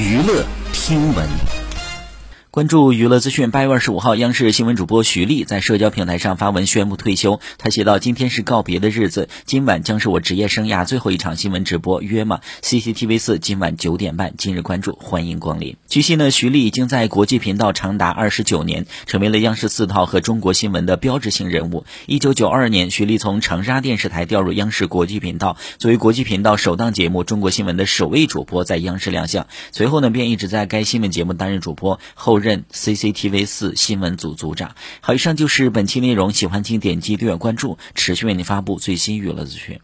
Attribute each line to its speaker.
Speaker 1: 娱乐听闻。
Speaker 2: 关注娱乐资讯，八月二十五号，央视新闻主播徐丽在社交平台上发文宣布退休。她写道：“今天是告别的日子，今晚将是我职业生涯最后一场新闻直播。约吗？CCTV 四今晚九点半，今日关注，欢迎光临。”据悉呢，徐丽已经在国际频道长达二十九年，成为了央视四套和中国新闻的标志性人物。一九九二年，徐丽从长沙电视台调入央视国际频道，作为国际频道首档节目《中国新闻》的首位主播，在央视亮相。随后呢，便一直在该新闻节目担任主播，后任 CCTV 四新闻组组长。好，以上就是本期内容，喜欢请点击订阅关注，持续为您发布最新娱乐资讯。